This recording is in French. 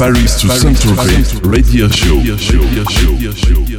Paris to Saint-Tropez, radio show.